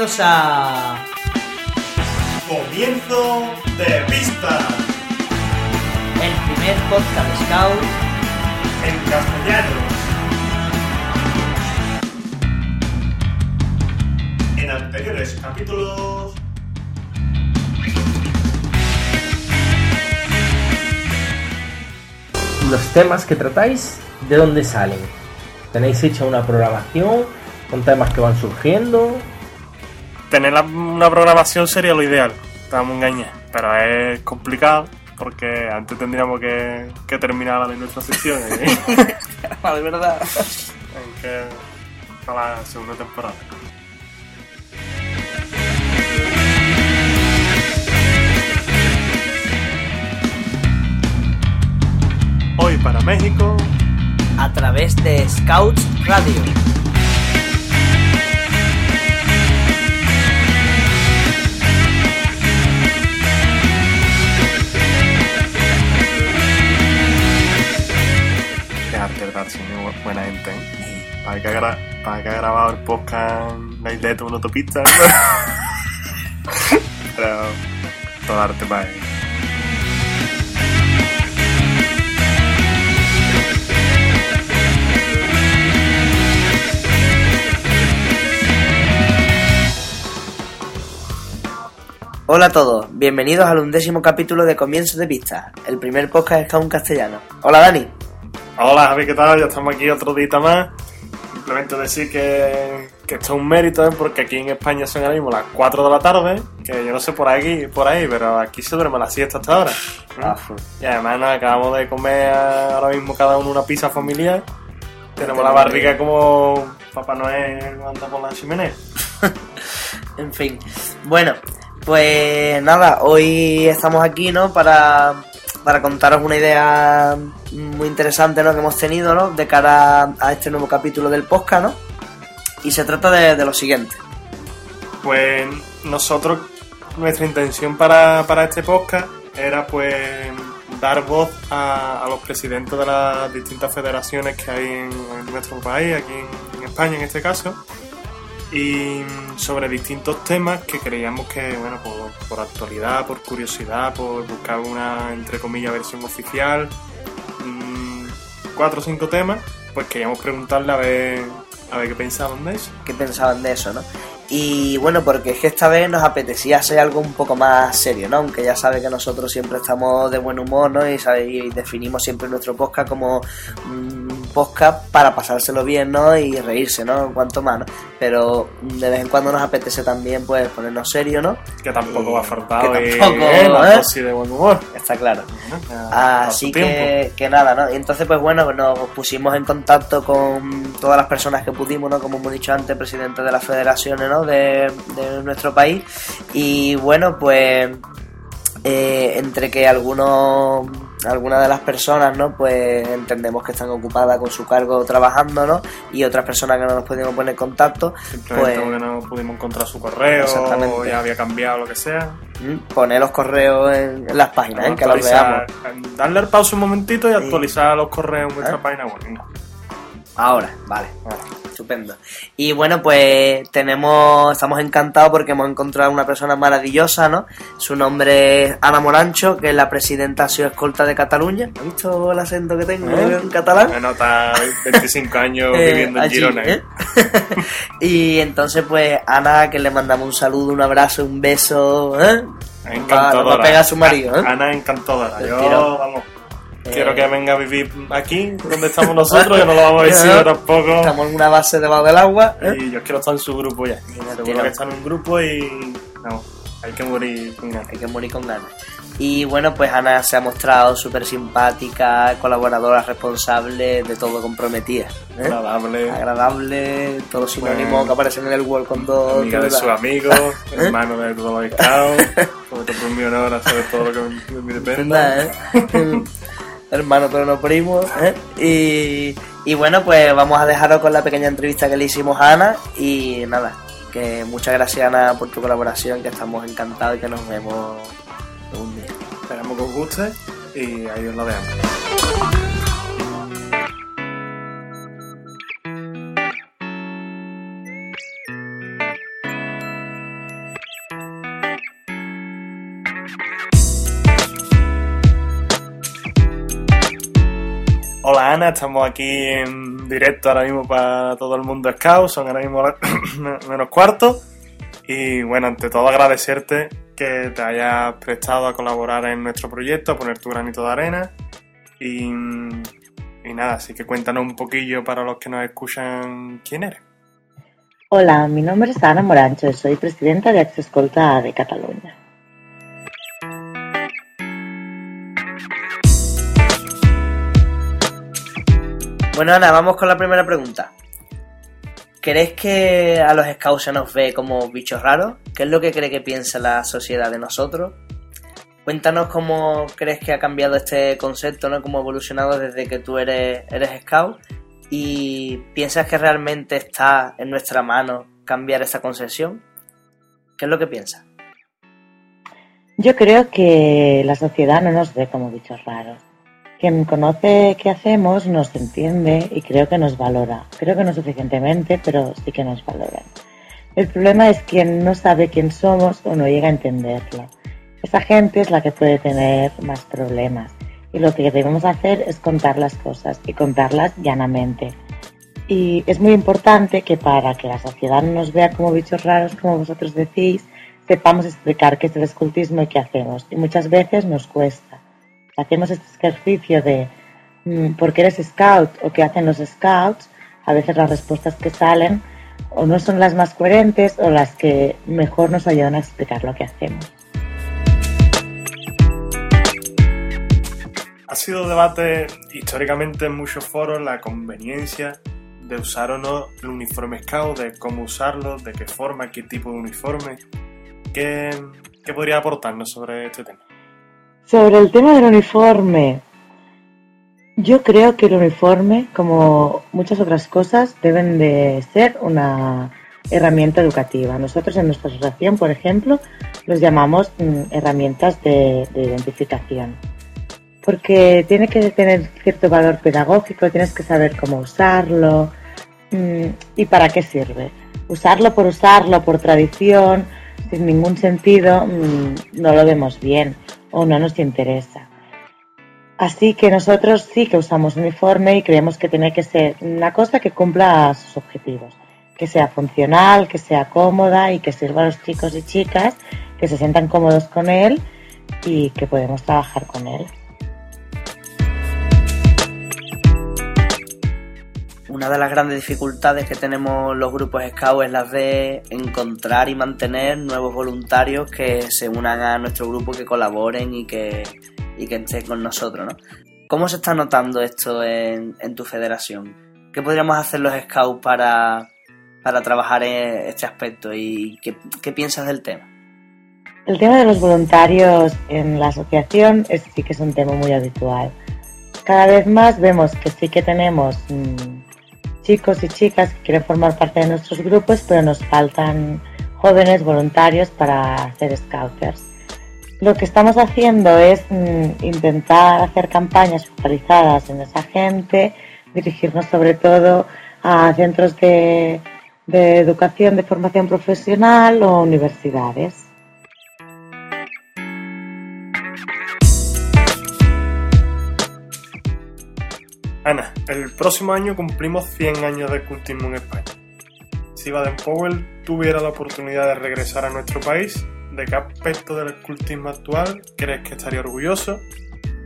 bienvenidos a... Comienzo de vista El primer podcast de Scout en castellano. En anteriores capítulos. los temas que tratáis, ¿de dónde salen? ¿Tenéis hecha una programación con temas que van surgiendo? Tener la- una programación sería lo ideal, estamos engañados, pero es complicado porque antes tendríamos que, que terminar la de nuestra sección ¿eh? Vale, verdad. en que para la segunda temporada. Hoy para México, A través de Scouts Radio. Buena gente. Para que ha, gra- para que ha grabado el podcast la idea de una autopista. Pero todo arte para él. Hola a todos, bienvenidos al undécimo capítulo de Comienzo de Pista, el primer podcast de Scout en castellano. Hola Dani. Hola Javi, ¿qué tal? Ya estamos aquí otro día más. Simplemente decir que, que esto es un mérito, ¿eh? porque aquí en España son ahora mismo las 4 de la tarde, que yo no sé por aquí, por ahí, pero aquí se duerme la siesta hasta ahora. Y además nos acabamos de comer ahora mismo cada uno una pizza familiar. Tenemos la barriga como Papá Noel anda por la chimenea. En fin, bueno, pues nada, hoy estamos aquí, ¿no? Para, para contaros una idea muy interesante, ¿no? Que hemos tenido, ¿no? De cara a este nuevo capítulo del podcast, ¿no? Y se trata de, lo siguiente. Pues nosotros, nuestra intención para, para este podcast era pues dar voz a, a los presidentes de las distintas federaciones que hay en, nuestro país, aquí en España en este caso, y sobre distintos temas que creíamos que, bueno, por, por actualidad, por curiosidad, por buscar una, entre comillas, versión oficial, mm, cuatro o cinco temas, pues queríamos preguntarle a ver, a ver qué pensaban de eso. qué pensaban de eso, ¿no? Y bueno, porque es que esta vez nos apetecía hacer algo un poco más serio, ¿no? Aunque ya sabe que nosotros siempre estamos de buen humor, ¿no? Y, sabe- y definimos siempre nuestro podcast como un podcast para pasárselo bien, ¿no? Y reírse, ¿no? Cuanto más, ¿no? Pero de vez en cuando nos apetece también, pues, ponernos serio, ¿no? Que tampoco Y- va a faltar que tampoco, eh, la dosis de buen humor. Está claro. Así que, que nada, ¿no? Y entonces, pues bueno, nos pusimos en contacto con todas las personas que pudimos, ¿no? Como hemos dicho antes, presidente de las federaciones, ¿no? De, de nuestro país. Y bueno, pues eh, entre que algunos algunas de las personas no pues entendemos que están ocupadas con su cargo trabajando no y otras personas que no nos pudimos poner en contacto Simplemente pues- porque no pudimos encontrar su correo, Exactamente. o ya había cambiado lo que sea. mm, poner los correos en, en las páginas ¿eh? que los veamos Darle al pausa un momentito y Sí. actualizar los correos en nuestra ¿Eh? página web. ahora vale Estupendo. Y bueno, pues tenemos, estamos encantados porque hemos encontrado una persona maravillosa, ¿no? Su nombre es Ana Morancho, que es la presidenta Asio Escolta de Cataluña. ¿Has visto el acento que tengo ¿Eh? en catalán? Me nota 25 años Eh, viviendo en Girona. ¿eh? y entonces, pues, Ana, que le mandamos un saludo, un abrazo, un beso, ¿eh? Encantadora. Va- va a pegar a su marido, ¿eh? Ana encantadora. Yo, vamos, quiero que venga a vivir aquí, donde estamos nosotros, que no lo vamos a decir tampoco. Estamos en una base debajo del agua, ¿eh? Y yo quiero estar en su grupo ya. Seguro que está en un grupo y. No, hay que morir con ganas. hay que morir con ganas. Y bueno, pues Ana se ha mostrado súper simpática, colaboradora responsable, de todo comprometida. ¿eh? Agradable. Agradable, todos sinónimos Bueno. que aparecen en el World con dos. amiga de sus amigos, hermano de todos los scouts, sobre todo mi honor a saber todo lo que me, me dependa. ¿Verdad, eh? Hermano, pero no primo. ¿eh? Y, y bueno, pues vamos a dejaros con la pequeña entrevista que le hicimos a Ana. Y nada, que muchas gracias Ana por tu colaboración, que estamos encantados y que nos vemos un día. Esperamos que os guste y ahí os lo dejamos. Estamos aquí en directo ahora mismo para todo el mundo Scout, son ahora mismo menos cuarto. Y bueno, ante todo agradecerte que te hayas prestado a colaborar en nuestro proyecto, a poner tu granito de arena. Y, y nada, así que cuéntanos un poquillo para los que nos escuchan quién eres. Hola, mi nombre es Ana Morancho soy presidenta de Access Escolta de Cataluña. Bueno, Ana, vamos con la primera pregunta. ¿Crees que a los scouts se nos ve como bichos raros? ¿Qué es lo que cree que piensa la sociedad de nosotros? Cuéntanos cómo crees que ha cambiado este concepto, ¿no? Cómo ha evolucionado desde que tú eres, eres scout y piensas que realmente está en nuestra mano cambiar esa concepción. ¿Qué es lo que piensas? Yo creo que la sociedad no nos ve como bichos raros quien conoce qué hacemos nos entiende y creo que nos valora. Creo que no suficientemente, pero sí que nos valora. El problema es quien no sabe quién somos o no llega a entenderlo. Esa gente es la que puede tener más problemas. Y lo que debemos hacer es contar las cosas y contarlas llanamente. Y es muy importante que para que la sociedad no nos vea como bichos raros, como vosotros decís, sepamos explicar qué es el escultismo y qué hacemos. Y muchas veces nos cuesta hacemos este ejercicio de mm, por qué eres scout o qué hacen los scouts, a veces las respuestas que salen o no son las más coherentes o las que mejor nos ayudan a explicar lo que hacemos. Ha sido debate históricamente en muchos foros la conveniencia de usar o no el uniforme scout, de cómo usarlo, de qué forma, qué tipo de uniforme. ¿Qué, qué podría aportarnos sobre este tema? Sobre el tema del uniforme, yo creo que el uniforme, como muchas otras cosas, deben de ser una herramienta educativa. Nosotros en nuestra asociación, por ejemplo, los llamamos mm, herramientas de, identificación. Porque tiene que tener cierto valor pedagógico, tienes que saber cómo usarlo mm, y para qué sirve. Usarlo por usarlo, por tradición, sin ningún sentido, mm, no lo vemos bien o no nos interesa. Así que nosotros sí que usamos uniforme y creemos que tiene que ser una cosa que cumpla sus objetivos, que sea funcional, que sea cómoda y que sirva a los chicos y chicas que se sientan cómodos con él y que podemos trabajar con él. Una de las grandes dificultades que tenemos los grupos Scout es la de encontrar y mantener nuevos voluntarios que se unan a nuestro grupo, que colaboren y que, y que estén con nosotros. ¿no? ¿Cómo se está notando esto en, tu federación? ¿Qué podríamos hacer los Scouts para, para trabajar en este aspecto y qué, qué piensas del tema? El tema de los voluntarios en la asociación es, sí que es un tema muy habitual. Cada vez más vemos que sí que tenemos mm, chicos y chicas que quieren formar parte de nuestros grupos, pero nos faltan jóvenes voluntarios para hacer scouters. Lo que estamos haciendo es mm, intentar hacer campañas focalizadas en esa gente, dirigirnos sobre todo a centros de, de educación, de formación profesional o universidades. Ana, el próximo año cumplimos 100 años de escultismo en España. Si Baden Powell tuviera la oportunidad de regresar a nuestro país, ¿de qué aspecto del escultismo actual crees que estaría orgulloso?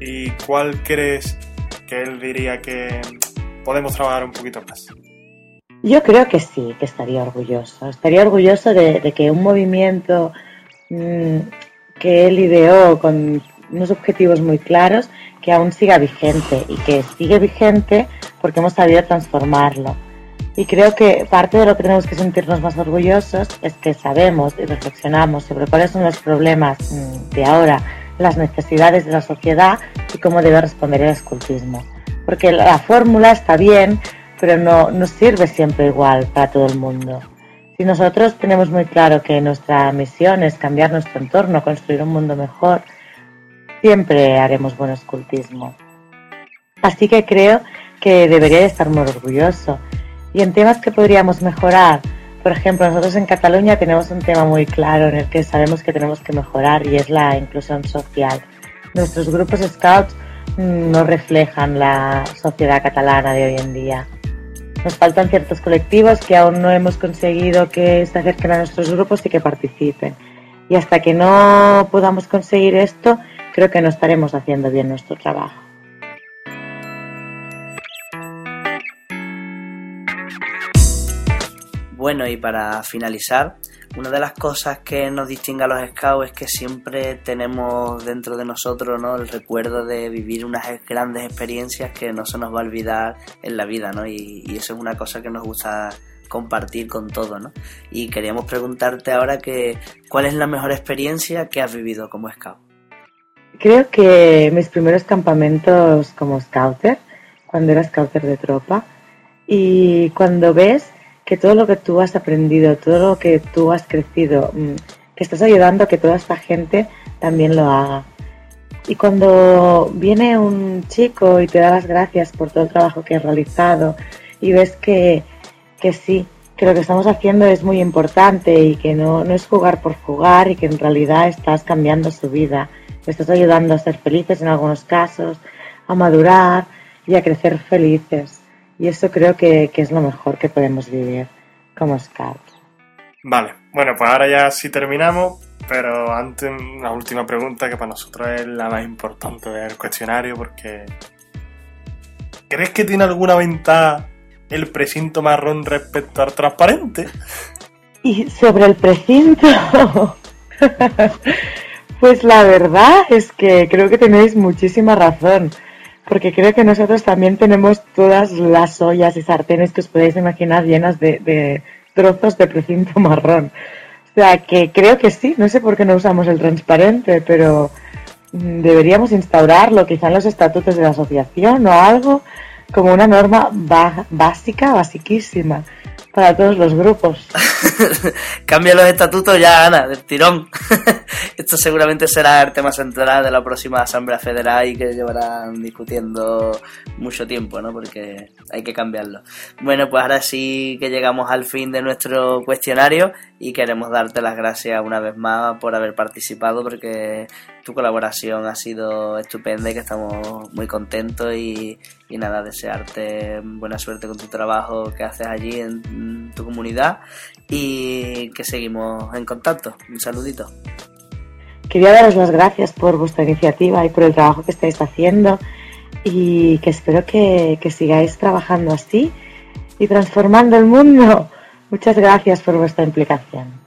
¿Y cuál crees que él diría que podemos trabajar un poquito más? Yo creo que sí, que estaría orgulloso. Estaría orgulloso de, que un movimiento mm, que él ideó con unos objetivos muy claros que aún siga vigente y que sigue vigente porque hemos sabido transformarlo. Y creo que parte de lo que tenemos que sentirnos más orgullosos es que sabemos y reflexionamos sobre cuáles son los problemas mm, de ahora, las necesidades de la sociedad y cómo debe responder el escultismo. Porque la fórmula está bien, pero no, no sirve siempre igual para todo el mundo. Si nosotros tenemos muy claro que nuestra misión es cambiar nuestro entorno, construir un mundo mejor, siempre haremos buen escultismo. Así que creo que debería estar muy orgulloso. Y en temas que podríamos mejorar, por ejemplo, nosotros en Cataluña tenemos un tema muy claro en el que sabemos que tenemos que mejorar y es la inclusión social. Nuestros grupos scouts mm, no reflejan la sociedad catalana de hoy en día. Nos faltan ciertos colectivos que aún no hemos conseguido que se acerquen a nuestros grupos y que participen. Y hasta que no podamos conseguir esto, creo que no estaremos haciendo bien nuestro trabajo. Bueno, y para finalizar, una de las cosas que nos distingue a los scouts es que siempre tenemos dentro de nosotros ¿no? el recuerdo de vivir unas grandes experiencias que no se nos va a olvidar en la vida, ¿no? Y, eso es una cosa que nos gusta compartir con todo, ¿no? Y queríamos preguntarte ahora que cuál es la mejor experiencia que has vivido como scout. Creo que mis primeros campamentos como scouter, cuando era scouter de tropa, y cuando ves que todo lo que tú has aprendido, todo lo que tú has crecido, mm, que estás ayudando a que toda esta gente también lo haga. Y cuando viene un chico y te da las gracias por todo el trabajo que has realizado y ves que, que sí, que lo que estamos haciendo es muy importante y que no, no es jugar por jugar y que en realidad estás cambiando su vida, estás ayudando a ser felices en algunos casos, a madurar y a crecer felices. Y eso creo que, que es lo mejor que podemos vivir como scouts. Vale, bueno, pues ahora ya sí terminamos, pero antes una última pregunta que para nosotros es la más importante del cuestionario porque ¿crees que tiene alguna ventaja el precinto marrón respecto al transparente? Y sobre el precinto, pues la verdad es que creo que tenéis muchísima razón porque creo que nosotros también tenemos todas las ollas y sartenes que os podéis imaginar llenas de, de trozos de precinto marrón. O sea, que creo que sí, no sé por qué no usamos el transparente, pero mm, deberíamos instaurarlo quizá en los estatutos de la asociación o algo como una norma básica, basiquísima para todos los grupos. Cambia los estatutos ya, Ana, del tirón. Esto seguramente será el tema central de la próxima Asamblea Federal y que llevarán discutiendo mucho tiempo, ¿no? Porque hay que cambiarlo. Bueno, pues ahora sí que llegamos al fin de nuestro cuestionario y queremos darte las gracias una vez más por haber participado porque tu colaboración ha sido estupenda y que estamos muy contentos y, y nada, desearte buena suerte con tu trabajo que haces allí en tu comunidad y que seguimos en contacto. Un saludito. Quería daros las gracias por vuestra iniciativa y por el trabajo que estáis haciendo y que espero que, sigáis trabajando así y transformando el mundo. Muchas gracias por vuestra implicación.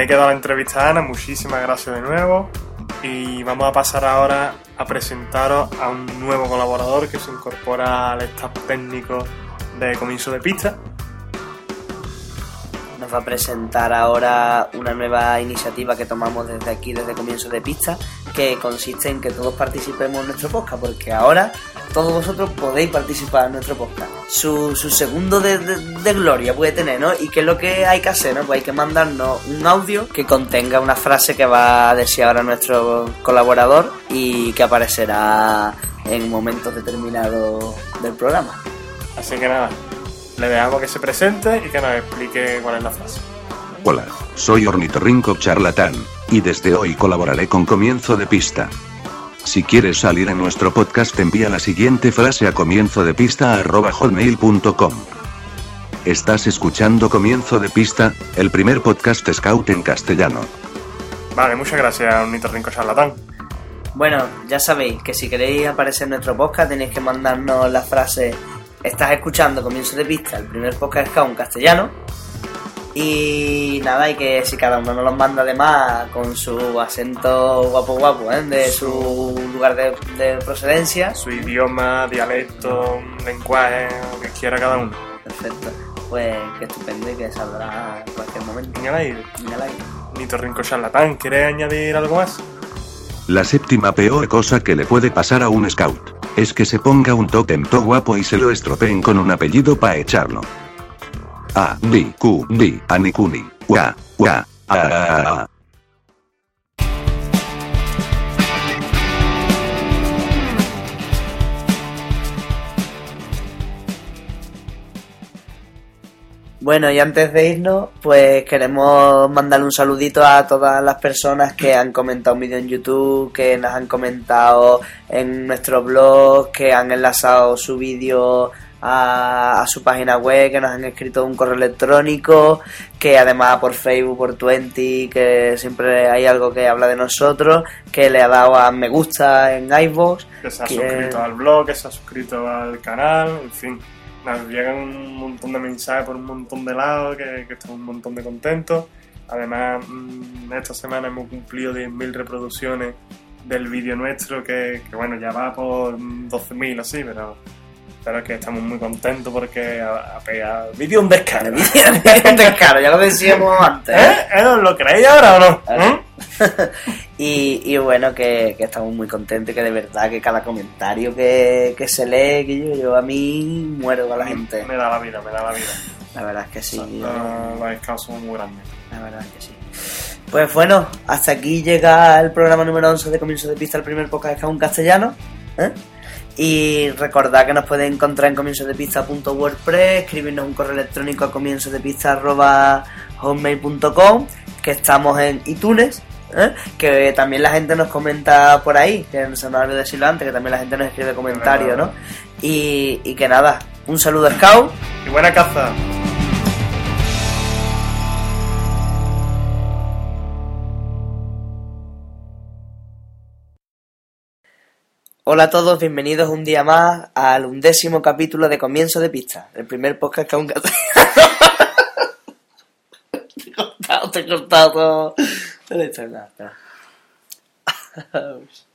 Ahí queda la entrevista a Ana, muchísimas gracias de nuevo. Y vamos a pasar ahora a presentaros a un nuevo colaborador que se incorpora al staff técnico de Comienzo de Pista. Va a presentar ahora una nueva iniciativa que tomamos desde aquí, desde Comienzo de Pista, que consiste en que todos participemos en nuestro podcast, porque ahora todos vosotros podéis participar en nuestro podcast. Su, su segundo de, de, de, gloria puede tener, ¿no? ¿Y qué es lo que hay que hacer, no? Pues hay que mandarnos un audio que contenga una frase que va a decir ahora nuestro colaborador y que aparecerá en momentos determinados del programa. Así que nada, le dejamos que se presente y que nos explique cuál es la frase. Hola, soy Ornitorrinco Charlatán, y desde hoy colaboraré con Comienzo de Pista. Si quieres salir en nuestro podcast envía la siguiente frase a comienzo de pista hotmail.com. Estás escuchando Comienzo de Pista, el primer podcast scout en castellano. Vale, muchas gracias, Ornitorrinco Charlatán. Bueno, ya sabéis que si queréis aparecer en nuestro podcast tenéis que mandarnos la frase Estás escuchando Comienzo de Pista, el primer podcast scout en castellano y nada, y que si cada uno nos los manda además con su acento guapo guapo, ¿eh? de su lugar de, de, procedencia. Su idioma, dialecto, lenguaje, lo que quiera cada uno. Perfecto. Pues que estupendo y que saldrá en cualquier momento. En el aire. En el aire. Nito Rinco Charlatán, ¿quieres añadir algo más? La séptima peor cosa que le puede pasar a un scout es que se ponga un tótem to guapo y se lo estropeen con un apellido para echarlo. A, B, Q, B, Anikuni, Ua, ua, ah, ah, ah. Bueno, y antes de irnos, pues queremos mandarle un saludito a todas las personas que han comentado un vídeo en YouTube, que nos han comentado en nuestro blog, que han enlazado su vídeo a, a su página web, que nos han escrito un correo electrónico, que además por Facebook, por Twenty, que siempre hay algo que habla de nosotros, que le ha dado a me gusta en iVoox. Que se ha que- suscrito al blog, que se ha suscrito al canal, en fin. Nos llegan un montón de mensajes por un montón de lados, que, que estamos un montón de contentos. Además, mm, esta semana hemos cumplido 10.000 reproducciones del vídeo nuestro, que, que, bueno, ya va por mm, 12.000 así, pero, pero que estamos muy contentos porque ha, ha pegado... Vídeo un descargo. un descaro, ya lo decíamos antes. ¿eh? ¿Eh? ¿Eh? ¿Os lo creéis ahora o no? ¿Eh? Y, y bueno, que, que estamos muy contentos, que de verdad que cada comentario que, que se lee, que yo, yo a mí muero con la gente. Me da la vida, me da la vida. La verdad es que sí. Los, los scouts son muy grandes. La verdad es que sí. Pues bueno, hasta aquí llega el programa número 11 de Comienzo de Pista, el primer podcast que en castellano. ¿eh? Y recordad que nos pueden encontrar en comienzodepista.wordpress, escribirnos un correo electrónico a comienzodepista.hotmail.com, que estamos en iTunes, ¿eh? que también la gente nos comenta por ahí, que se me olvidó decirlo antes, que también la gente nos escribe comentarios, ¿no? Y, y que nada, un saludo Scout. Y buena caza. Hola a todos, bienvenidos un día más al undécimo capítulo de Comienzo de Pista, el primer podcast que aún te he cortado, te he cortado todo.